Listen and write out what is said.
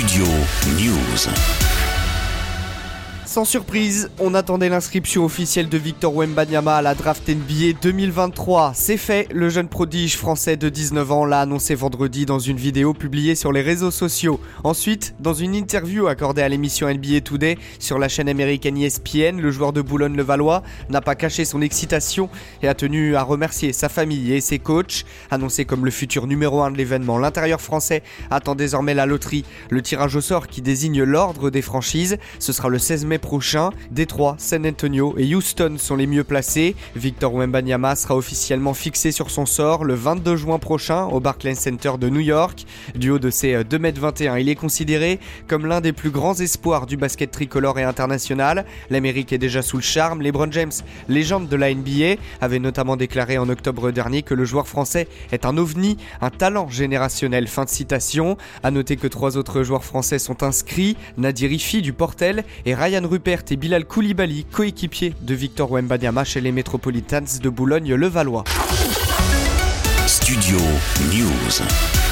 Studio News. Sans surprise, on attendait l'inscription officielle de Victor Wembanyama à la draft NBA 2023. C'est fait, le jeune prodige français de 19 ans l'a annoncé vendredi dans une vidéo publiée sur les réseaux sociaux. Ensuite, dans une interview accordée à l'émission NBA Today sur la chaîne américaine ESPN, le joueur de Boulogne-le-Valois n'a pas caché son excitation et a tenu à remercier sa famille et ses coachs. Annoncé comme le futur numéro 1 de l'événement, l'intérieur français attend désormais la loterie, le tirage au sort qui désigne l'ordre des franchises. Ce sera le 16 mai prochain. Détroit, San Antonio et Houston sont les mieux placés. Victor Wembanyama sera officiellement fixé sur son sort le 22 juin prochain au Barclays Center de New York. Du haut de ses 2m21, il est considéré comme l'un des plus grands espoirs du basket tricolore et international. L'Amérique est déjà sous le charme. LeBron James, légende de la NBA, avait notamment déclaré en octobre dernier que le joueur français est un ovni, un talent générationnel. Fin de citation. À noter que trois autres joueurs français sont inscrits Nadir Ifi du Portel et Ryan Rupert et Bilal Koulibaly, coéquipiers de Victor Wembanyama chez les Metropolitans de Boulogne-le-Valois. Studio News.